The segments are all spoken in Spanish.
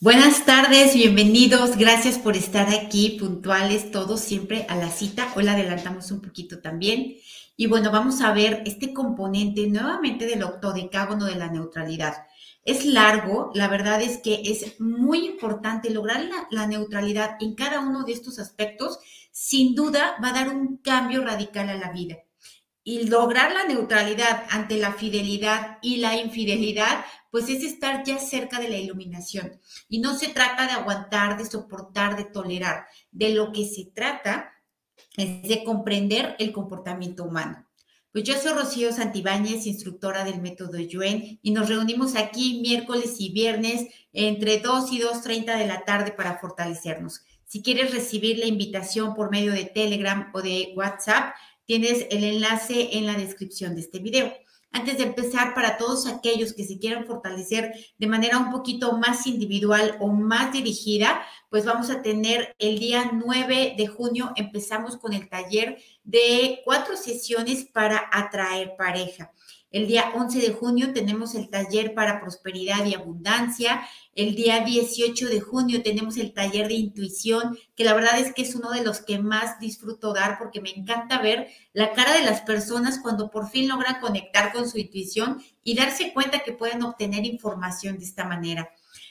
Buenas tardes, bienvenidos. Gracias por estar aquí, puntuales todos, siempre a la cita. Hoy la adelantamos un poquito también. Y bueno, vamos a ver este componente nuevamente del octodecágono de la neutralidad. Es largo, la verdad es que es muy importante lograr la, la neutralidad en cada uno de estos aspectos. Sin duda va a dar un cambio radical a la vida y lograr la neutralidad ante la fidelidad y la infidelidad, pues es estar ya cerca de la iluminación. Y no se trata de aguantar, de soportar, de tolerar. De lo que se trata es de comprender el comportamiento humano. Pues yo soy Rocío Santibáñez, instructora del método Yuen, y nos reunimos aquí miércoles y viernes entre 2 y 2.30 de la tarde para fortalecernos. Si quieres recibir la invitación por medio de Telegram o de WhatsApp, Tienes el enlace en la descripción de este video. Antes de empezar, para todos aquellos que se quieran fortalecer de manera un poquito más individual o más dirigida, pues vamos a tener el día 9 de junio, empezamos con el taller de cuatro sesiones para atraer pareja. El día 11 de junio tenemos el taller para prosperidad y abundancia. El día 18 de junio tenemos el taller de intuición, que la verdad es que es uno de los que más disfruto dar porque me encanta ver la cara de las personas cuando por fin logran conectar con su intuición y darse cuenta que pueden obtener información de esta manera.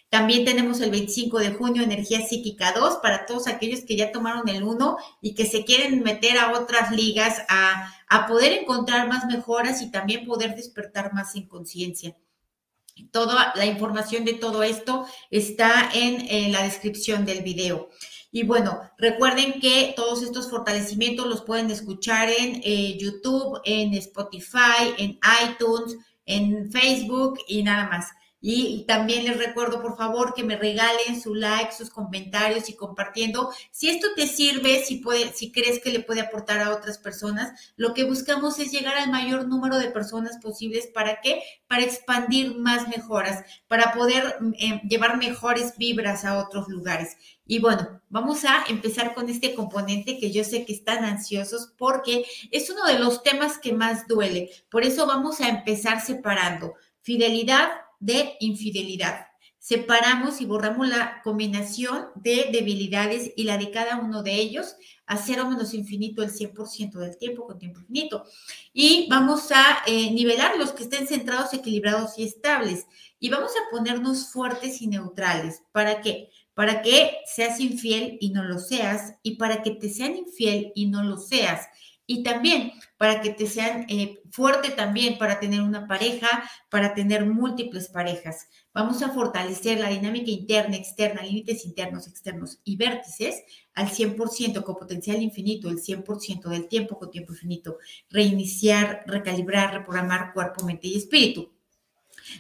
También tenemos el 25 de junio Energía Psíquica 2 para todos aquellos que ya tomaron el 1 y que se quieren meter a otras ligas a, poder encontrar más mejoras y también poder despertar más en conciencia. Toda la información de todo esto está en, la descripción del video. Y bueno, recuerden que todos estos fortalecimientos los pueden escuchar en eh, YouTube, en Spotify, en iTunes, en Facebook y nada más. Y también les recuerdo, por favor, que me regalen su like, sus comentarios y compartiendo. Si esto te sirve, si, puede, si crees que le puede aportar a otras personas, lo que buscamos es llegar al mayor número de personas posibles. ¿Para qué? Para expandir más mejoras, para poder eh, llevar mejores vibras a otros lugares. Y bueno, vamos a empezar con este componente que yo sé que están ansiosos porque es uno de los temas que más duele. Por eso vamos a empezar separando fidelidad de infidelidad. Separamos y borramos la combinación de debilidades y la de cada uno de ellos a cero menos infinito el 100% del tiempo con tiempo infinito. Y vamos a eh, nivelar los que estén centrados, equilibrados y estables. Y vamos a ponernos fuertes y neutrales. ¿Para qué? Para que seas infiel y no lo seas. Y para que te sean infiel y no lo seas y también para que te sean eh, fuerte también para tener una pareja, para tener múltiples parejas. Vamos a fortalecer la dinámica interna, externa, límites internos, externos y vértices al 100% con potencial infinito, el 100% del tiempo con tiempo infinito. Reiniciar, recalibrar, reprogramar cuerpo, mente y espíritu.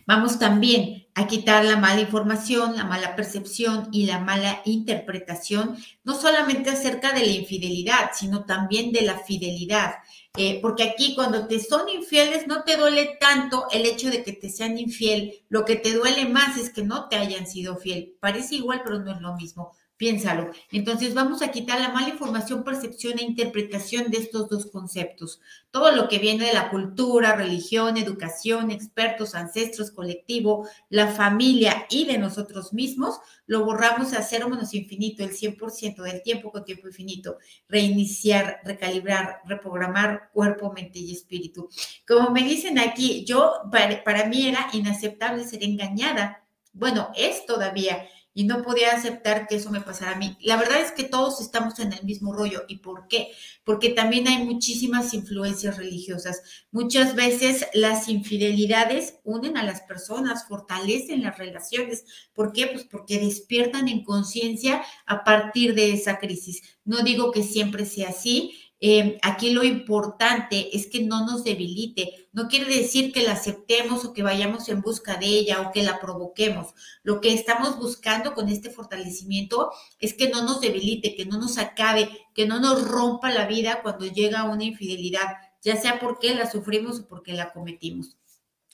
Vamos también a quitar la mala información, la mala percepción y la mala interpretación, no solamente acerca de la infidelidad, sino también de la fidelidad. Eh, porque aquí cuando te son infieles no te duele tanto el hecho de que te sean infiel, lo que te duele más es que no te hayan sido fiel. Parece igual, pero no es lo mismo. Piénsalo. Entonces vamos a quitar la mala información, percepción e interpretación de estos dos conceptos. Todo lo que viene de la cultura, religión, educación, expertos, ancestros, colectivo, la familia y de nosotros mismos, lo borramos a cero menos infinito, el 100% del tiempo con tiempo infinito. Reiniciar, recalibrar, reprogramar cuerpo, mente y espíritu. Como me dicen aquí, yo, para, para mí era inaceptable ser engañada. Bueno, es todavía y no podía aceptar que eso me pasara a mí. La verdad es que todos estamos en el mismo rollo. ¿Y por qué? Porque también hay muchísimas influencias religiosas. Muchas veces las infidelidades unen a las personas, fortalecen las relaciones. ¿Por qué? Pues porque despiertan en conciencia a partir de esa crisis. No digo que siempre sea así, eh, aquí lo importante es que no nos debilite. No quiere decir que la aceptemos o que vayamos en busca de ella o que la provoquemos. Lo que estamos buscando con este fortalecimiento es que no nos debilite, que no nos acabe, que no nos rompa la vida cuando llega una infidelidad, ya sea porque la sufrimos o porque la cometimos.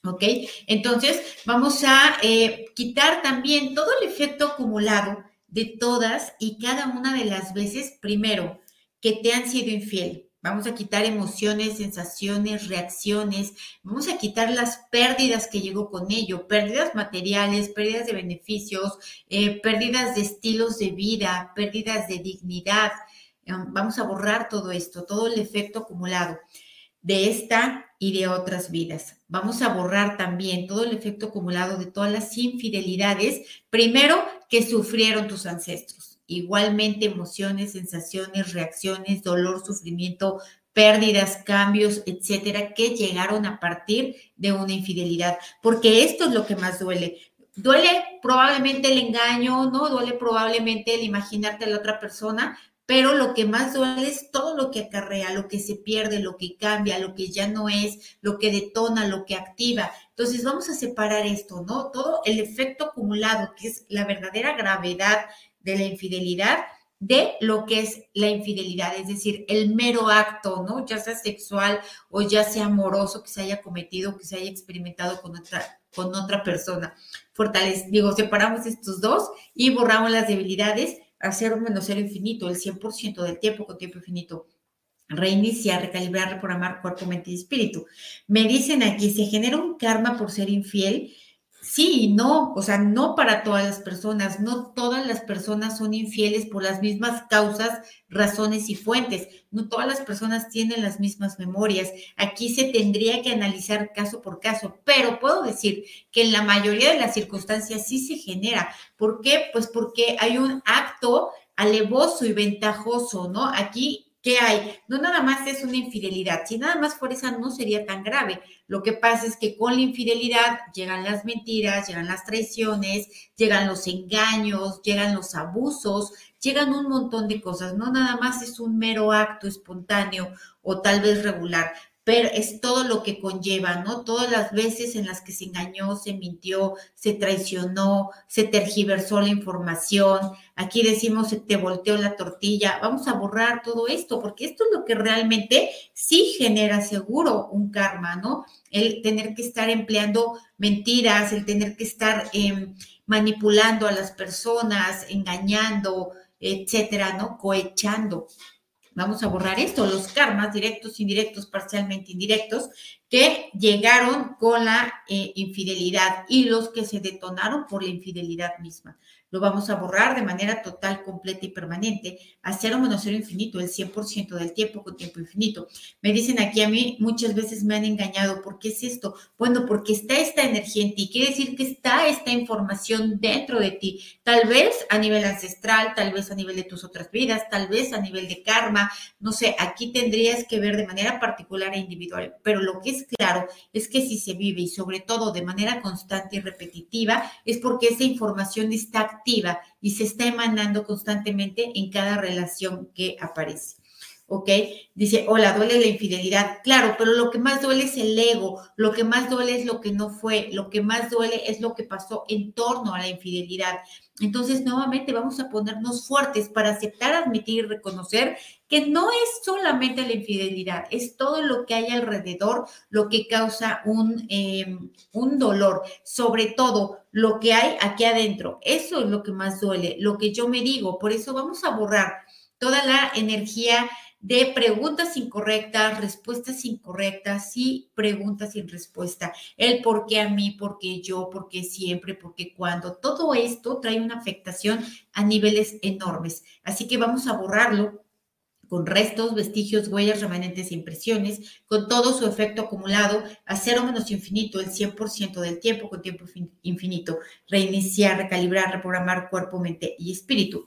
¿Ok? Entonces, vamos a eh, quitar también todo el efecto acumulado de todas y cada una de las veces, primero, que te han sido infiel. Vamos a quitar emociones, sensaciones, reacciones. Vamos a quitar las pérdidas que llegó con ello, pérdidas materiales, pérdidas de beneficios, eh, pérdidas de estilos de vida, pérdidas de dignidad. Em, vamos a borrar todo esto, todo el efecto acumulado de esta y de otras vidas. Vamos a borrar también todo el efecto acumulado de todas las infidelidades, primero que sufrieron tus ancestros. Igualmente emociones, sensaciones, reacciones, dolor, sufrimiento, pérdidas, cambios, etcétera, que llegaron a partir de una infidelidad, porque esto es lo que más duele. Duele probablemente el engaño, ¿no? Duele probablemente el imaginarte a la otra persona, pero lo que más duele es todo lo que acarrea, lo que se pierde, lo que cambia, lo que ya no es, lo que detona, lo que activa. Entonces vamos a separar esto, ¿no? Todo el efecto acumulado, que es la verdadera gravedad de la infidelidad, de lo que es la infidelidad, es decir, el mero acto, ¿no? Ya sea sexual o ya sea amoroso que se haya cometido, que se haya experimentado con otra, con otra persona. Fortalece, digo, separamos estos dos y borramos las debilidades hacer un menos cero infinito, el 100% del tiempo con tiempo infinito. Reiniciar, recalibrar, reprogramar cuerpo, mente y espíritu. Me dicen aquí, ¿se genera un karma por ser infiel? Sí no, o sea, no para todas las personas, no todas las personas son infieles por las mismas causas, razones y fuentes, no todas las personas tienen las mismas memorias. Aquí se tendría que analizar caso por caso, pero puedo decir que en la mayoría de las circunstancias sí se genera. ¿Por qué? Pues porque hay un acto alevoso y ventajoso, ¿no? Aquí ¿Qué hay? No nada más es una infidelidad. Si nada más por esa no sería tan grave. Lo que pasa es que con la infidelidad llegan las mentiras, llegan las traiciones, llegan los engaños, llegan los abusos, llegan un montón de cosas. No nada más es un mero acto espontáneo o tal vez regular pero es todo lo que conlleva, ¿no? Todas las veces en las que se engañó, se mintió, se traicionó, se tergiversó la información. Aquí decimos, se te volteó la tortilla. Vamos a borrar todo esto, porque esto es lo que realmente sí genera seguro un karma, ¿no? El tener que estar empleando mentiras, el tener que estar em, manipulando a las personas, engañando, etcétera, ¿no? Cohechando. Vamos a borrar esto, los karmas directos, indirectos, parcialmente indirectos, que llegaron con la eh, infidelidad y los que se detonaron por la infidelidad misma lo vamos a borrar de manera total, completa y permanente a cero menos cero infinito, el 100% del tiempo con tiempo infinito. Me dicen aquí a mí, muchas veces me han engañado. ¿Por qué es esto? Bueno, porque está esta energía en ti. Quiere decir que está esta información dentro de ti. Tal vez a nivel ancestral, tal vez a nivel de tus otras vidas, tal vez a nivel de karma. No sé, aquí tendrías que ver de manera particular e individual. Pero lo que es claro es que si se vive y sobre todo de manera constante y repetitiva, es porque esa información está y se está emanando constantemente en cada relación que aparece. ¿Ok? Dice, hola, duele la infidelidad. Claro, pero lo que más duele es el ego, lo que más duele es lo que no fue, lo que más duele es lo que pasó en torno a la infidelidad. Entonces, nuevamente vamos a ponernos fuertes para aceptar, admitir y reconocer que no es solamente la infidelidad, es todo lo que hay alrededor lo que causa un, em, un dolor, sobre todo lo que hay aquí adentro. Eso es lo que más duele, lo que yo me digo. Por eso vamos a borrar toda la energía de preguntas incorrectas, respuestas incorrectas y preguntas sin respuesta. El por qué a mí, por qué yo, por qué siempre, por qué cuando. Todo esto trae una afectación a niveles enormes. Así que vamos a borrarlo con restos, vestigios, huellas, remanentes e impresiones, con todo su efecto acumulado a cero menos infinito, el 100% del tiempo con tiempo infinito, reiniciar, recalibrar, reprogramar cuerpo, mente y espíritu.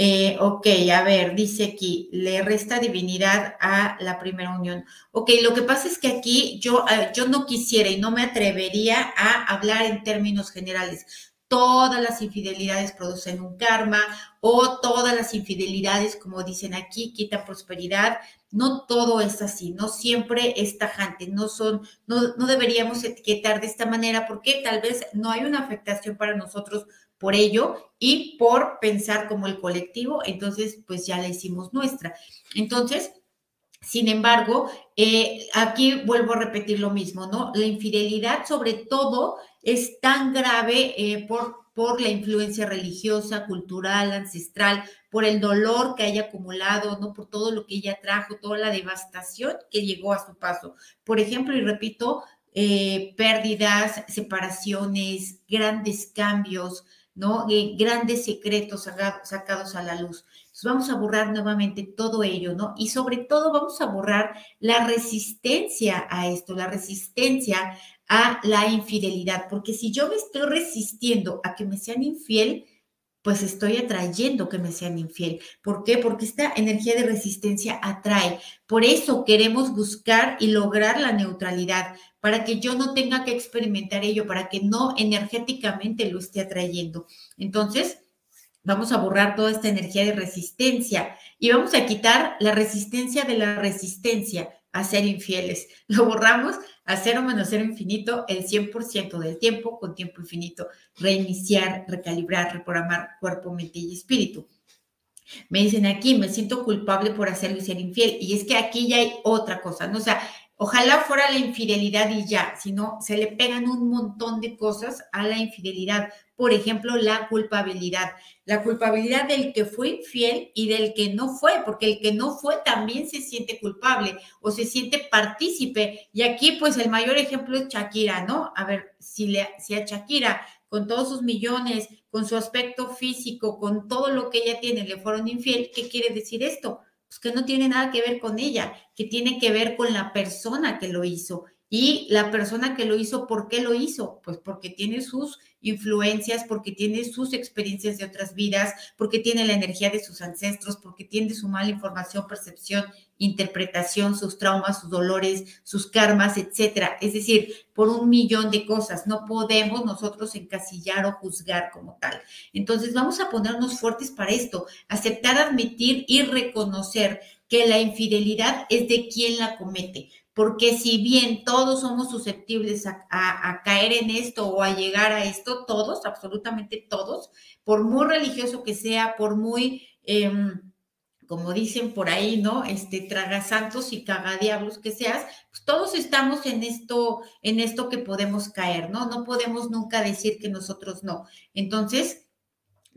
Eh, ok, a ver, dice aquí, le resta divinidad a la primera unión. Ok, lo que pasa es que aquí yo, eh, yo no quisiera y no me atrevería a hablar en términos generales. Todas las infidelidades producen un karma o todas las infidelidades, como dicen aquí, quitan prosperidad. No todo es así, no siempre es tajante, no son, no, no deberíamos etiquetar de esta manera porque tal vez no hay una afectación para nosotros por ello y por pensar como el colectivo, entonces pues ya la hicimos nuestra. Entonces, sin embargo, eh, aquí vuelvo a repetir lo mismo, ¿no? La infidelidad sobre todo es tan grave eh, por, por la influencia religiosa, cultural, ancestral, por el dolor que haya acumulado, ¿no? Por todo lo que ella trajo, toda la devastación que llegó a su paso. Por ejemplo, y repito, eh, pérdidas, separaciones, grandes cambios, ¿no? Eh, grandes secretos sacados a la luz. Vamos a borrar nuevamente todo ello, ¿no? Y sobre todo vamos a borrar la resistencia a esto, la resistencia a la infidelidad, porque si yo me estoy resistiendo a que me sean infiel, pues estoy atrayendo que me sean infiel. ¿Por qué? Porque esta energía de resistencia atrae. Por eso queremos buscar y lograr la neutralidad, para que yo no tenga que experimentar ello, para que no energéticamente lo esté atrayendo. Entonces, vamos a borrar toda esta energía de resistencia y vamos a quitar la resistencia de la resistencia a ser infieles. Lo borramos a cero menos cero infinito el 100% del tiempo con tiempo infinito. Reiniciar, recalibrar, reprogramar cuerpo, mente y espíritu. Me dicen aquí, me siento culpable por hacerlo y ser infiel. Y es que aquí ya hay otra cosa, ¿no? O sea, Ojalá fuera la infidelidad y ya, sino se le pegan un montón de cosas a la infidelidad. Por ejemplo, la culpabilidad. La culpabilidad del que fue infiel y del que no fue, porque el que no fue también se siente culpable o se siente partícipe. Y aquí, pues, el mayor ejemplo es Shakira, ¿no? A ver, si, le, si a Shakira, con todos sus millones, con su aspecto físico, con todo lo que ella tiene, le fueron infiel, ¿qué quiere decir esto? Pues que no tiene nada que ver con ella, que tiene que ver con la persona que lo hizo. Y la persona que lo hizo, ¿por qué lo hizo? Pues porque tiene sus influencias, porque tiene sus experiencias de otras vidas, porque tiene la energía de sus ancestros, porque tiene su mala información, percepción, interpretación, sus traumas, sus dolores, sus karmas, etcétera. Es decir, por un millón de cosas. No podemos nosotros encasillar o juzgar como tal. Entonces, vamos a ponernos fuertes para esto, aceptar, admitir y reconocer que la infidelidad es de quien la comete porque si bien todos somos susceptibles a, caer en esto o a llegar a esto, todos, absolutamente todos, por muy religioso que sea, por muy, em, como dicen por ahí, ¿no? Este, traga santos y cagadiablos que seas, pues todos estamos en esto, en esto que podemos caer, ¿no? No podemos nunca decir que nosotros no. Entonces,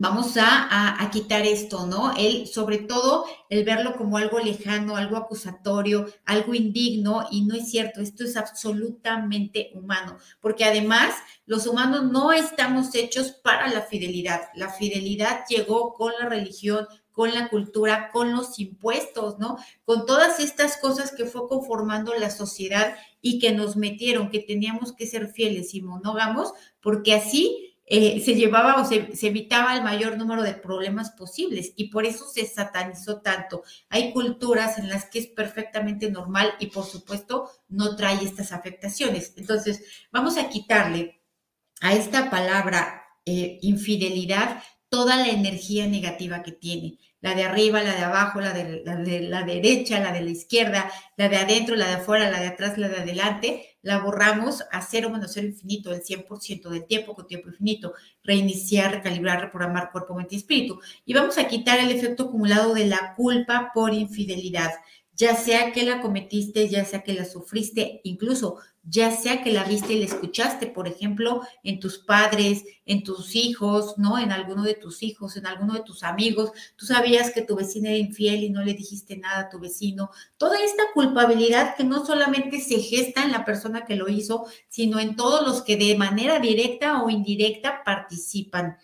vamos a, quitar esto, ¿no? El, sobre todo, el verlo como algo lejano, algo acusatorio, algo indigno, y no es cierto, esto es absolutamente humano, porque además los humanos no estamos hechos para la fidelidad. La fidelidad llegó con la religión, con la cultura, con los impuestos, ¿no? Con todas estas cosas que fue conformando la sociedad y que nos metieron, que teníamos que ser fieles y monógamos, porque así eh, se llevaba o se, evitaba el mayor número de problemas posibles y por eso se satanizó tanto. Hay culturas en las que es perfectamente normal y por supuesto no trae estas afectaciones. Entonces, vamos a quitarle a esta palabra eh, infidelidad toda la energía negativa que tiene. La de arriba, la de abajo, la de, la de la derecha, la de la izquierda, la de adentro, la de afuera, la de atrás, la de adelante, la borramos a cero menos cero infinito, el 100% del tiempo con tiempo infinito, reiniciar, recalibrar, reprogramar cuerpo, mente y espíritu. Y vamos a quitar el efecto acumulado de la culpa por infidelidad, ya sea que la cometiste, ya sea que la sufriste, incluso ya sea que la viste y la escuchaste, por ejemplo, en tus padres, en tus hijos, ¿no? En alguno de tus hijos, en alguno de tus amigos. Tú sabías que tu vecina era infiel y no le dijiste nada a tu vecino. Toda esta culpabilidad que no solamente se gesta en la persona que lo hizo, sino en todos los que de manera directa o indirecta participan.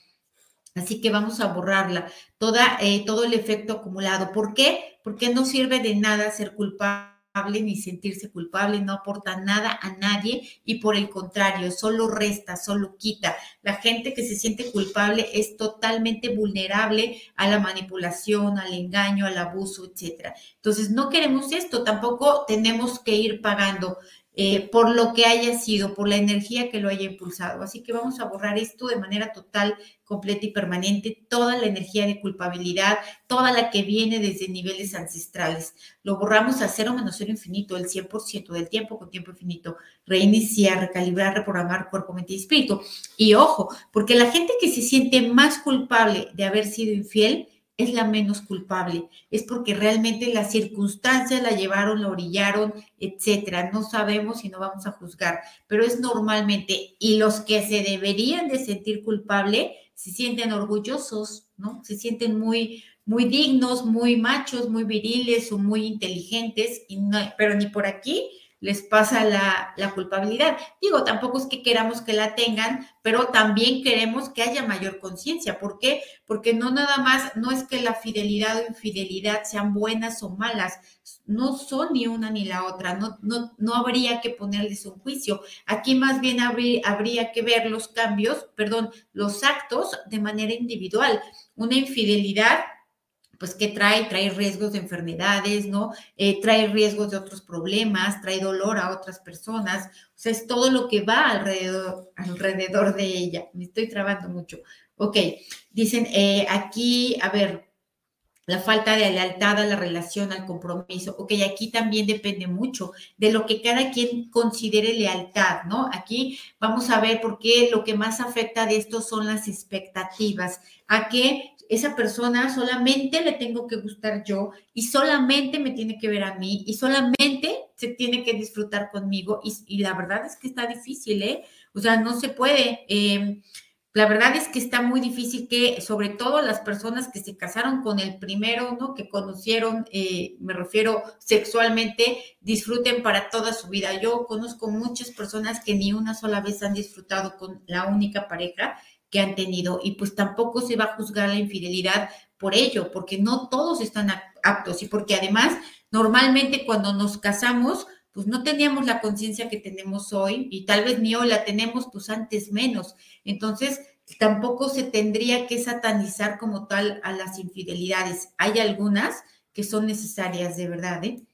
Así que vamos a borrarla, toda, eh, todo el efecto acumulado. ¿Por qué? Porque no sirve de nada ser culpable ni sentirse culpable, no aporta nada a nadie y por el contrario, solo resta, solo quita. La gente que se siente culpable es totalmente vulnerable a la manipulación, al engaño, al abuso, etcétera. Entonces, no queremos esto, tampoco tenemos que ir pagando. Eh, por lo que haya sido, por la energía que lo haya impulsado. Así que vamos a borrar esto de manera total, completa y permanente, toda la energía de culpabilidad, toda la que viene desde niveles ancestrales. Lo borramos a cero menos cero infinito, el 100% del tiempo con tiempo infinito. Reiniciar, recalibrar, reprogramar cuerpo, mente y espíritu. Y ojo, porque la gente que se siente más culpable de haber sido infiel, es la menos culpable, es porque realmente las circunstancias la llevaron, la orillaron, etcétera. No sabemos y no vamos a juzgar, pero es normalmente, y los que se deberían de sentir culpable, se sienten orgullosos, ¿no? Se sienten muy, muy dignos, muy machos, muy viriles o muy inteligentes, y no, pero ni por aquí les pasa la, culpabilidad. Digo, tampoco es que queramos que la tengan, pero también queremos que haya mayor conciencia. ¿Por qué? Porque no nada más, no es que la fidelidad o infidelidad sean buenas o malas, no son ni una ni la otra, no, no, no habría que ponerles un juicio. Aquí más bien habría, habría que ver los cambios, perdón, los actos de manera individual. Una infidelidad pues que trae, trae riesgos de enfermedades, ¿no? Eh, trae riesgos de otros problemas, trae dolor a otras personas, o sea, es todo lo que va alrededor, alrededor de ella. Me estoy trabando mucho. Ok, dicen eh, aquí, a ver, la falta de lealtad a la relación, al compromiso. Ok, aquí también depende mucho de lo que cada quien considere lealtad, ¿no? Aquí vamos a ver por qué lo que más afecta de esto son las expectativas. A qué esa persona solamente le tengo que gustar yo y solamente me tiene que ver a mí y solamente se tiene que disfrutar conmigo. Y, la verdad es que está difícil, ¿eh? O sea, no se puede. Em, la verdad es que está muy difícil que, sobre todo las personas que se casaron con el primero, ¿no? Que conocieron, eh, me refiero sexualmente, disfruten para toda su vida. Yo conozco muchas personas que ni una sola vez han disfrutado con la única pareja que han tenido y pues tampoco se va a juzgar la infidelidad por ello, porque no todos están aptos y porque además normalmente cuando nos casamos pues no teníamos la conciencia que tenemos hoy y tal vez ni hoy la tenemos pues antes menos. Entonces tampoco se tendría que satanizar como tal a las infidelidades. Hay algunas que son necesarias de verdad, ¿eh?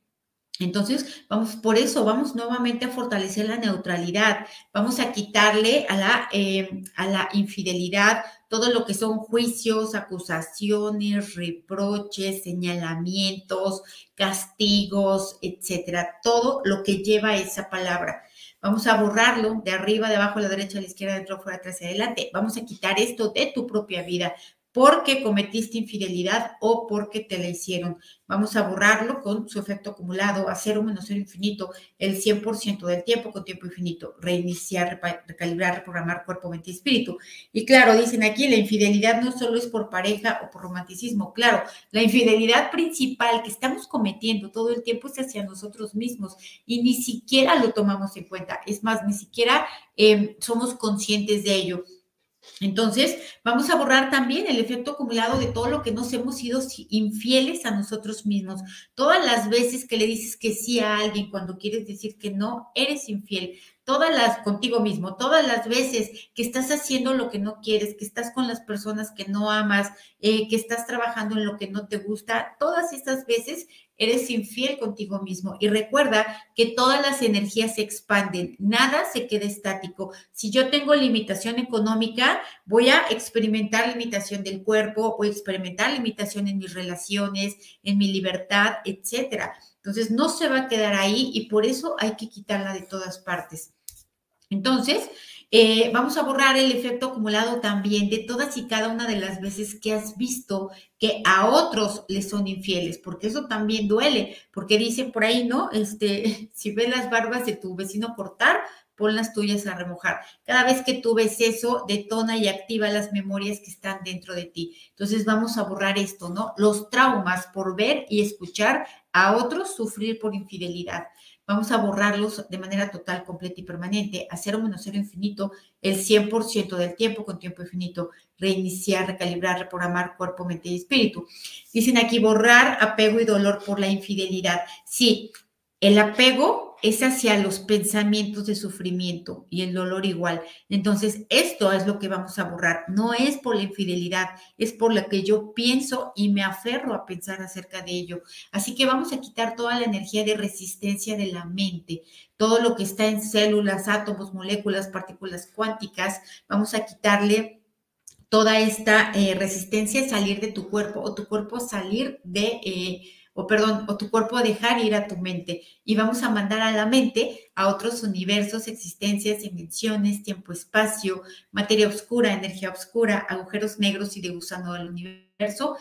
Entonces, vamos, por eso vamos nuevamente a fortalecer la neutralidad, vamos a quitarle a la, em, a la infidelidad todo lo que son juicios, acusaciones, reproches, señalamientos, castigos, etcétera, todo lo que lleva esa palabra. Vamos a borrarlo de arriba, de abajo, a la derecha, a la izquierda, dentro, fuera, atrás y adelante. Vamos a quitar esto de tu propia vida porque cometiste infidelidad o porque te la hicieron. Vamos a borrarlo con su efecto acumulado a cero menos cero infinito, el 100% del tiempo con tiempo infinito, reiniciar, recalibrar, reprogramar cuerpo, mente y espíritu. Y claro, dicen aquí, la infidelidad no solo es por pareja o por romanticismo, claro, la infidelidad principal que estamos cometiendo todo el tiempo es hacia nosotros mismos y ni siquiera lo tomamos en cuenta, es más, ni siquiera eh, somos conscientes de ello. Entonces, vamos a borrar también el efecto acumulado de todo lo que nos hemos sido infieles a nosotros mismos. Todas las veces que le dices que sí a alguien cuando quieres decir que no, eres infiel. Todas las, contigo mismo, todas las veces que estás haciendo lo que no quieres, que estás con las personas que no amas, eh, que estás trabajando en lo que no te gusta, todas estas veces eres infiel contigo mismo. Y recuerda que todas las energías se expanden, nada se queda estático. Si yo tengo limitación económica, voy a experimentar limitación del cuerpo, voy a experimentar limitación en mis relaciones, en mi libertad, etcétera. Entonces, no se va a quedar ahí y por eso hay que quitarla de todas partes. Entonces, eh, vamos a borrar el efecto acumulado también de todas y cada una de las veces que has visto que a otros les son infieles, porque eso también duele, porque dicen por ahí, ¿no? Este, si ves las barbas de tu vecino cortar, pon las tuyas a remojar. Cada vez que tú ves eso, detona y activa las memorias que están dentro de ti. Entonces vamos a borrar esto, ¿no? Los traumas por ver y escuchar a otros sufrir por infidelidad. Vamos a borrarlos de manera total, completa y permanente, a cero menos cero infinito, el 100% del tiempo con tiempo infinito, reiniciar, recalibrar, reprogramar cuerpo, mente y espíritu. Dicen aquí borrar apego y dolor por la infidelidad. Sí, el apego es hacia los pensamientos de sufrimiento y el dolor igual. Entonces, esto es lo que vamos a borrar. No es por la infidelidad, es por lo que yo pienso y me aferro a pensar acerca de ello. Así que vamos a quitar toda la energía de resistencia de la mente, todo lo que está en células, átomos, moléculas, partículas cuánticas. Vamos a quitarle toda esta eh, resistencia a salir de tu cuerpo o tu cuerpo salir de... Eh, o perdón, o tu cuerpo a dejar ir a tu mente. Y vamos a mandar a la mente a otros universos, existencias, dimensiones, tiempo, espacio, materia oscura, energía oscura, agujeros negros y de gusano del universo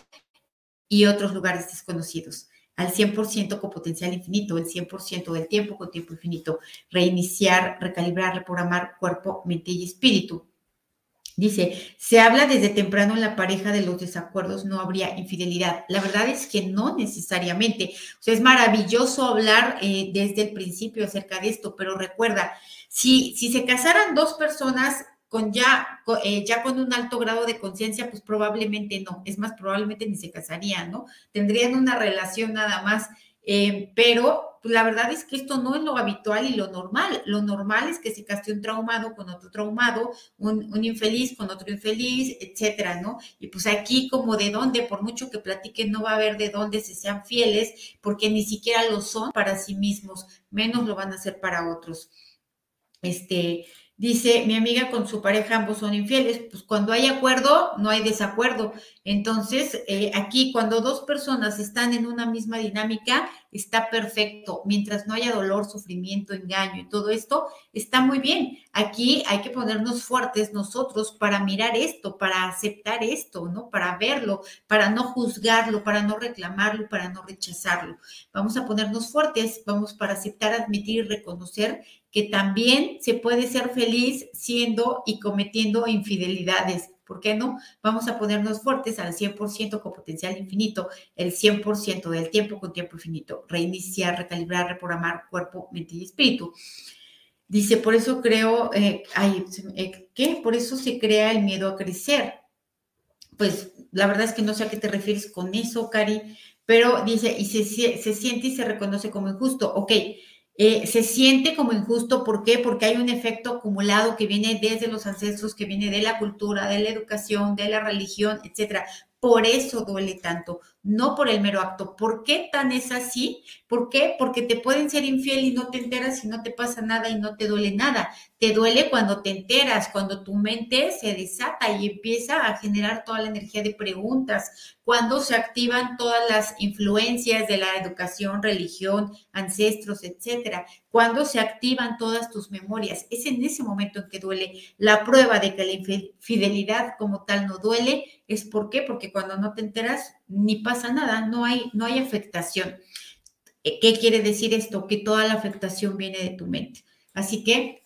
y otros lugares desconocidos al 100% con potencial infinito, el 100% del tiempo con tiempo infinito, reiniciar, recalibrar, reprogramar cuerpo, mente y espíritu. Dice, se habla desde temprano en la pareja de los desacuerdos, no habría infidelidad. La verdad es que no necesariamente. O sea, es maravilloso hablar eh, desde el principio acerca de esto, pero recuerda, si, si se casaran dos personas con ya, eh, ya con un alto grado de conciencia, pues probablemente no. Es más, probablemente ni se casarían, ¿no? Tendrían una relación nada más. Eh, pero pues, la verdad es que esto no es lo habitual y lo normal. Lo normal es que se case un traumado con otro traumado, un, un, infeliz con otro infeliz, etcétera, ¿no? Y pues aquí, como de dónde, por mucho que platiquen, no va a haber de dónde se sean fieles, porque ni siquiera lo son para sí mismos, menos lo van a hacer para otros. Este, Dice, mi amiga con su pareja ambos son infieles. Pues cuando hay acuerdo, no hay desacuerdo. Entonces, eh, aquí cuando dos personas están en una misma dinámica, está perfecto. Mientras no haya dolor, sufrimiento, engaño y todo esto, está muy bien. Aquí hay que ponernos fuertes nosotros para mirar esto, para aceptar esto, ¿no? Para verlo, para no juzgarlo, para no reclamarlo, para no rechazarlo. Vamos a ponernos fuertes, vamos para aceptar, admitir y reconocer que también se puede ser feliz siendo y cometiendo infidelidades. ¿Por qué no? Vamos a ponernos fuertes al 100% con potencial infinito, el 100% del tiempo con tiempo infinito, reiniciar, recalibrar, reprogramar cuerpo, mente y espíritu. Dice, por eso creo, eh, eh, ¿qué? Por eso se crea el miedo a crecer. Pues la verdad es que no sé a qué te refieres con eso, Cari, pero dice, y se, se siente y se reconoce como injusto. Ok, eh, se siente como injusto. ¿Por qué? Porque hay un efecto acumulado que viene desde los ancestros, que viene de la cultura, de la educación, de la religión, etcétera. Por eso duele tanto, no por el mero acto. ¿Por qué tan es así? ¿Por qué? Porque te pueden ser infiel y no te enteras y no te pasa nada y no te duele nada. Te duele cuando te enteras, cuando tu mente se desata y empieza a generar toda la energía de preguntas, cuando se activan todas las influencias de la educación, religión, ancestros, etcétera, cuando se activan todas tus memorias. Es en ese momento en que duele. La prueba de que la infidelidad como tal no duele es ¿por qué? Porque cuando no te enteras ni pasa nada, no hay, no hay afectación. ¿Qué quiere decir esto? Que toda la afectación viene de tu mente. Así que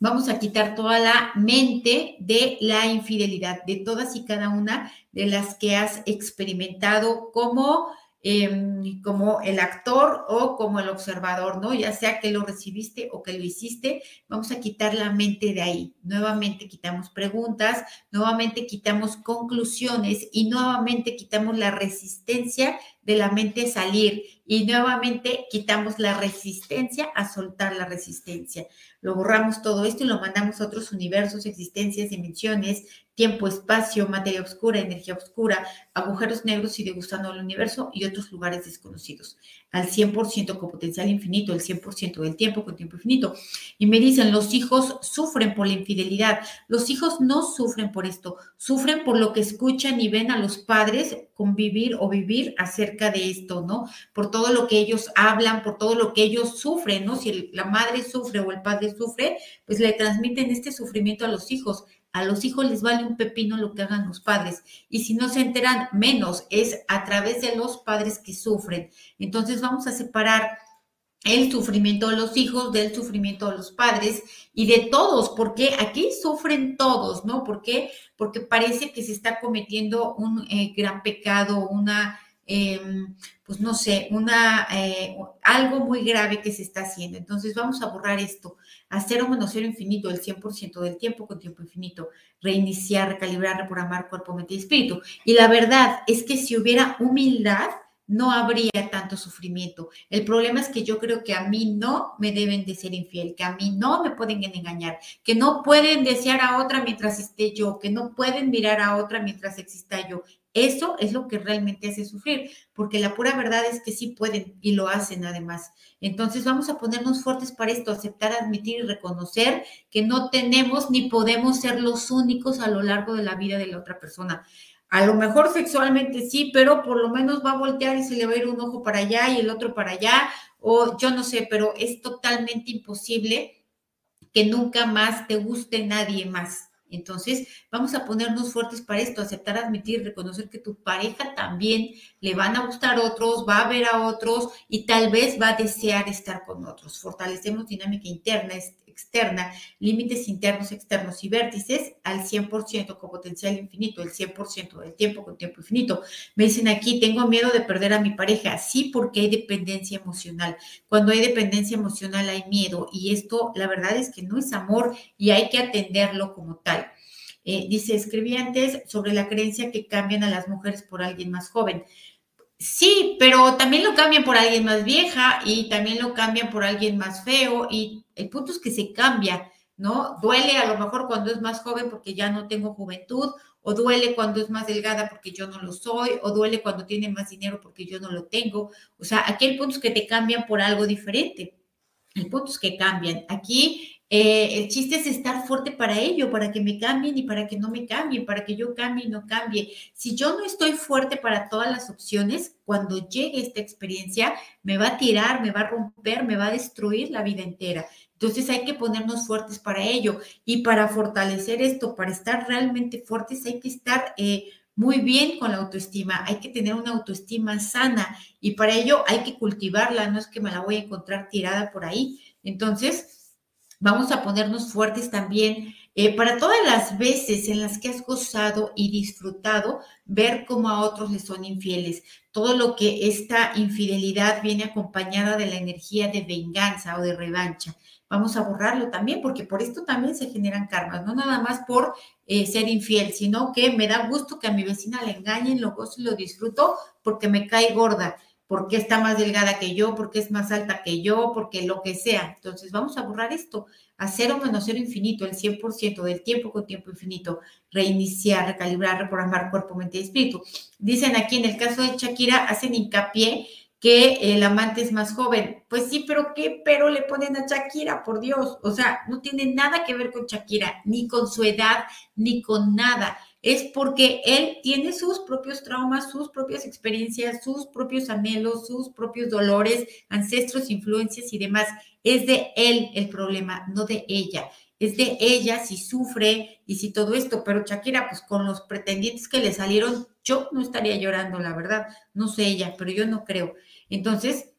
vamos a quitar toda la mente de la infidelidad, de todas y cada una de las que has experimentado como Em, como el actor o como el observador, ¿no? Ya sea que lo recibiste o que lo hiciste, vamos a quitar la mente de ahí. Nuevamente quitamos preguntas, nuevamente quitamos conclusiones y nuevamente quitamos la resistencia de la mente salir y nuevamente quitamos la resistencia a soltar la resistencia. Lo borramos todo esto y lo mandamos a otros universos, existencias, dimensiones, tiempo, espacio, materia oscura, energía oscura, agujeros negros y degustando el universo y otros lugares desconocidos. Al 100% con potencial infinito, el 100% del tiempo con tiempo infinito. Y me dicen, los hijos sufren por la infidelidad. Los hijos no sufren por esto, sufren por lo que escuchan y ven a los padres convivir o vivir acerca de esto, ¿no? Por lo que ellos hablan, por todo lo que ellos sufren, ¿no? Si la madre sufre o el padre sufre, pues le transmiten este sufrimiento a los hijos a los hijos les vale un pepino lo que hagan los padres. Y si no se enteran, menos es a través de los padres que sufren. Entonces vamos a separar el sufrimiento de los hijos del sufrimiento de los padres y de todos, porque aquí sufren todos, ¿no? ¿Por qué? Porque parece que se está cometiendo un eh, gran pecado, una Em, pues no sé, una, eh, algo muy grave que se está haciendo. Entonces vamos a borrar esto, hacer un menos cero infinito el 100% del tiempo con tiempo infinito, reiniciar, recalibrar, reprogramar cuerpo, mente y espíritu. Y la verdad es que si hubiera humildad, no habría tanto sufrimiento. El problema es que yo creo que a mí no me deben de ser infiel, que a mí no me pueden engañar, que no pueden desear a otra mientras esté yo, que no pueden mirar a otra mientras exista yo. Eso es lo que realmente hace sufrir, porque la pura verdad es que sí pueden y lo hacen además. Entonces vamos a ponernos fuertes para esto, aceptar, admitir y reconocer que no tenemos ni podemos ser los únicos a lo largo de la vida de la otra persona. A lo mejor sexualmente sí, pero por lo menos va a voltear y se le va a ir un ojo para allá y el otro para allá, o yo no sé, pero es totalmente imposible que nunca más te guste nadie más Entonces, vamos a ponernos fuertes para esto, aceptar, admitir, reconocer que tu pareja también le van a gustar otros, va a ver a otros y tal vez va a desear estar con otros. Fortalecemos dinámica interna, externa, límites internos, externos y vértices al 100% con potencial infinito, el 100% del tiempo con tiempo infinito. Me dicen aquí, tengo miedo de perder a mi pareja. Sí, porque hay dependencia emocional. Cuando hay dependencia emocional hay miedo y esto la verdad es que no es amor y hay que atenderlo como tal. Eh, dice, escribí antes sobre la creencia que cambian a las mujeres por alguien más joven. Sí, pero también lo cambian por alguien más vieja y también lo cambian por alguien más feo y el punto es que se cambia, ¿no? Duele a lo mejor cuando es más joven porque ya no tengo juventud o duele cuando es más delgada porque yo no lo soy o duele cuando tiene más dinero porque yo no lo tengo. O sea, aquí el punto que te cambian por algo diferente. El punto es que cambian. Aquí eh, el chiste es estar fuerte para ello, para que me cambien y para que no me cambien, para que yo cambie y no cambie. Si yo no estoy fuerte para todas las opciones, cuando llegue esta experiencia, me va a tirar, me va a romper, me va a destruir la vida entera. Entonces hay que ponernos fuertes para ello. Y para fortalecer esto, para estar realmente fuertes, hay que estar eh, muy bien con la autoestima. Hay que tener una autoestima sana y para ello hay que cultivarla. No es que me la voy a encontrar tirada por ahí. Entonces, Vamos a ponernos fuertes también eh, para todas las veces en las que has gozado y disfrutado ver cómo a otros les son infieles. Todo lo que esta infidelidad viene acompañada de la energía de venganza o de revancha. Vamos a borrarlo también, porque por esto también se generan karmas, no nada más por eh, ser infiel, sino que me da gusto que a mi vecina le engañen, lo gozo y lo disfruto porque me cae gorda porque está más delgada que yo, porque es más alta que yo, porque lo que sea. Entonces vamos a borrar esto, a cero menos cero infinito, el 100% del tiempo con tiempo infinito, reiniciar, recalibrar, reprogramar cuerpo, mente y espíritu. Dicen aquí en el caso de Shakira, hacen hincapié que el amante es más joven. Pues sí, pero ¿qué pero le ponen a Shakira? Por Dios, o sea, no tiene nada que ver con Shakira, ni con su edad, ni con nada es porque él tiene sus propios traumas, sus propias experiencias, sus propios anhelos, sus propios dolores, ancestros, influencias y demás. Es de él el problema, no de ella. Es de ella si sufre y si todo esto, pero Shakira, pues con los pretendientes que le salieron, yo no estaría llorando, la verdad. No sé ella, pero yo no creo. Entonces,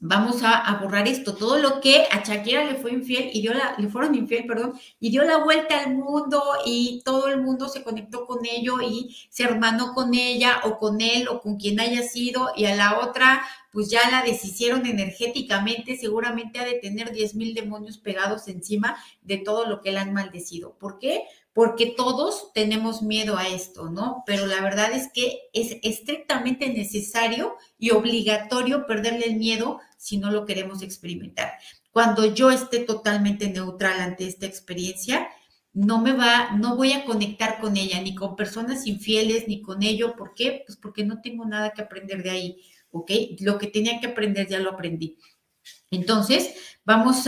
vamos a, borrar esto, todo lo que a Shakira le fue infiel y dio la, le fueron infiel, perdón, y dio la vuelta al mundo y todo el mundo se conectó con ello y se hermanó con ella o con él o con quien haya sido y a la otra pues ya la deshicieron energéticamente, seguramente ha de tener 10 mil demonios pegados encima de todo lo que le han maldecido. ¿Por qué? porque todos tenemos miedo a esto, ¿no? Pero la verdad es que es estrictamente necesario y obligatorio perderle el miedo si no lo queremos experimentar. Cuando yo esté totalmente neutral ante esta experiencia, no me va, no voy a conectar con ella, ni con personas infieles, ni con ello. ¿Por qué? Pues porque no tengo nada que aprender de ahí, ¿ok? Lo que tenía que aprender ya lo aprendí. Entonces, vamos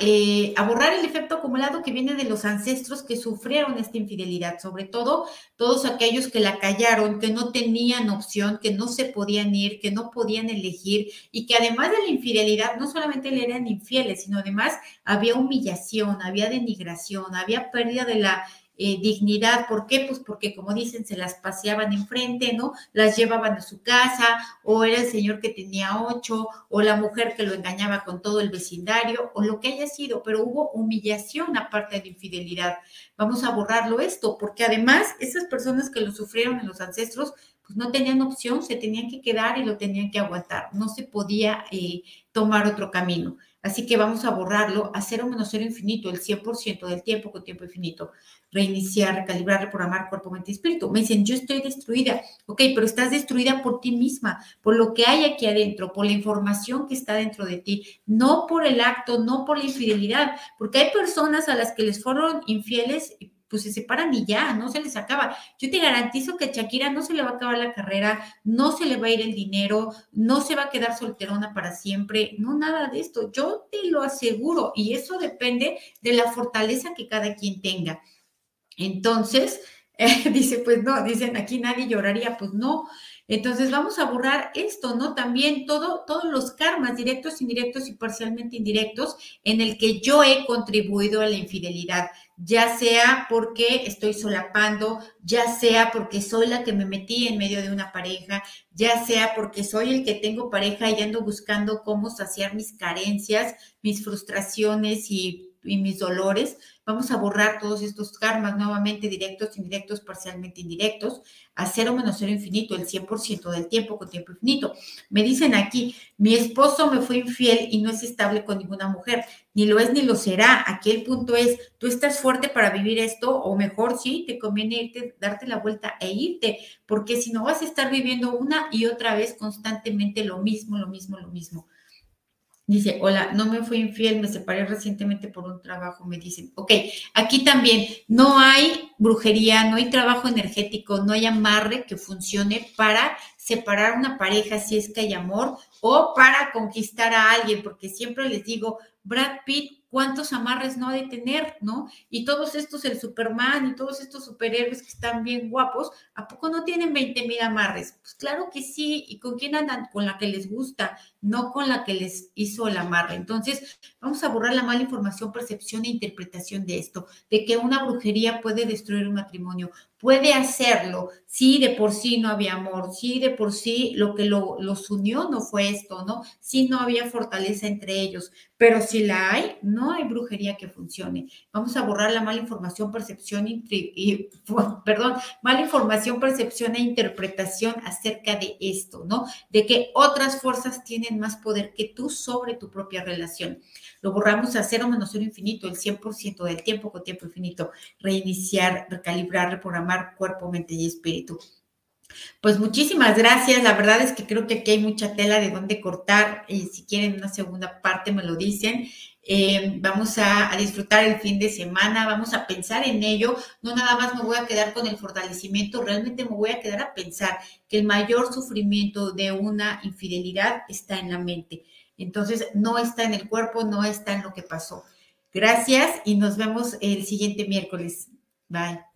eh, a, borrar el efecto acumulado que viene de los ancestros que sufrieron esta infidelidad, sobre todo todos aquellos que la callaron, que no tenían opción, que no se podían ir, que no podían elegir y que además de la infidelidad no solamente le eran infieles, sino además había humillación, había denigración, había pérdida de la eh, dignidad. ¿Por qué? Pues porque, como dicen, se las paseaban enfrente, ¿no? Las llevaban a su casa, o era el señor que tenía ocho, o la mujer que lo engañaba con todo el vecindario, o lo que haya sido, pero hubo humillación aparte de infidelidad. Vamos a borrarlo esto, porque además esas personas que lo sufrieron en los ancestros, pues no tenían opción, se tenían que quedar y lo tenían que aguantar, no se podía eh, tomar otro camino. Así que vamos a borrarlo a cero menos cero infinito, el 100% del tiempo con tiempo infinito. Reiniciar, recalibrar, reprogramar cuerpo, mente y espíritu. Me dicen, yo estoy destruida. Ok, pero estás destruida por ti misma, por lo que hay aquí adentro, por la información que está dentro de ti, no por el acto, no por la infidelidad, porque hay personas a las que les fueron infieles pues se separan y ya, no se les acaba. Yo te garantizo que a Shakira no se le va a acabar la carrera, no se le va a ir el dinero, no se va a quedar solterona para siempre, no nada de esto. Yo te lo aseguro y eso depende de la fortaleza que cada quien tenga. Entonces, dice, pues no, dicen aquí nadie lloraría, pues no. Entonces vamos a borrar esto, ¿no? También todo, todos los karmas, directos, indirectos y parcialmente indirectos, en el que yo he contribuido a la infidelidad, ya sea porque estoy solapando, ya sea porque soy la que me metí en medio de una pareja, ya sea porque soy el que tengo pareja y ando buscando cómo saciar mis carencias, mis frustraciones y y mis dolores. Vamos a borrar todos estos karmas nuevamente, directos, indirectos, parcialmente indirectos, a cero menos cero infinito, el 100% del tiempo con tiempo infinito. Me dicen aquí, mi esposo me fue infiel y no es estable con ninguna mujer, ni lo es ni lo será. Aquí el punto es, tú estás fuerte para vivir esto, o mejor sí, te conviene irte, darte la vuelta e irte, porque si no vas a estar viviendo una y otra vez constantemente lo mismo, lo mismo, lo mismo. Dice, hola, no me fui infiel, me separé recientemente por un trabajo, me dicen. Ok, aquí también no hay brujería, no hay trabajo energético, no hay amarre que funcione para separar una pareja si es que hay amor o para conquistar a alguien, porque siempre les digo, Brad Pitt cuántos amarres no ha de tener, ¿no? Y todos estos, el Superman y todos estos superhéroes que están bien guapos, ¿a poco no tienen 20 mil amarres? Pues claro que sí, ¿y con quién andan? Con la que les gusta, no con la que les hizo el amarre. Entonces, vamos a borrar la mala información, percepción e interpretación de esto, de que una brujería puede destruir un matrimonio, puede hacerlo, si de por sí no había amor, si de por sí lo que los unió no fue esto, ¿no? Si no había fortaleza entre ellos, pero si la hay, no hay brujería que funcione. Vamos a borrar la mala información, percepción perdón, mala información, percepción e interpretación acerca de esto, ¿no? De que otras fuerzas más poder que tú sobre tu propia relación. Lo borramos a cero menos cero infinito, el 100% del tiempo con tiempo infinito. Reiniciar, recalibrar, reprogramar cuerpo, mente y espíritu. Pues muchísimas gracias. La verdad es que creo que aquí hay mucha tela de dónde cortar. Y si quieren una segunda parte, me lo dicen. Eh, vamos a, a, disfrutar el fin de semana, vamos a pensar en ello. No nada más me voy a quedar con el fortalecimiento, realmente me voy a quedar a pensar que el mayor sufrimiento de una infidelidad está en la mente. Entonces, no está en el cuerpo, no está en lo que pasó. Gracias y nos vemos el siguiente miércoles. Bye.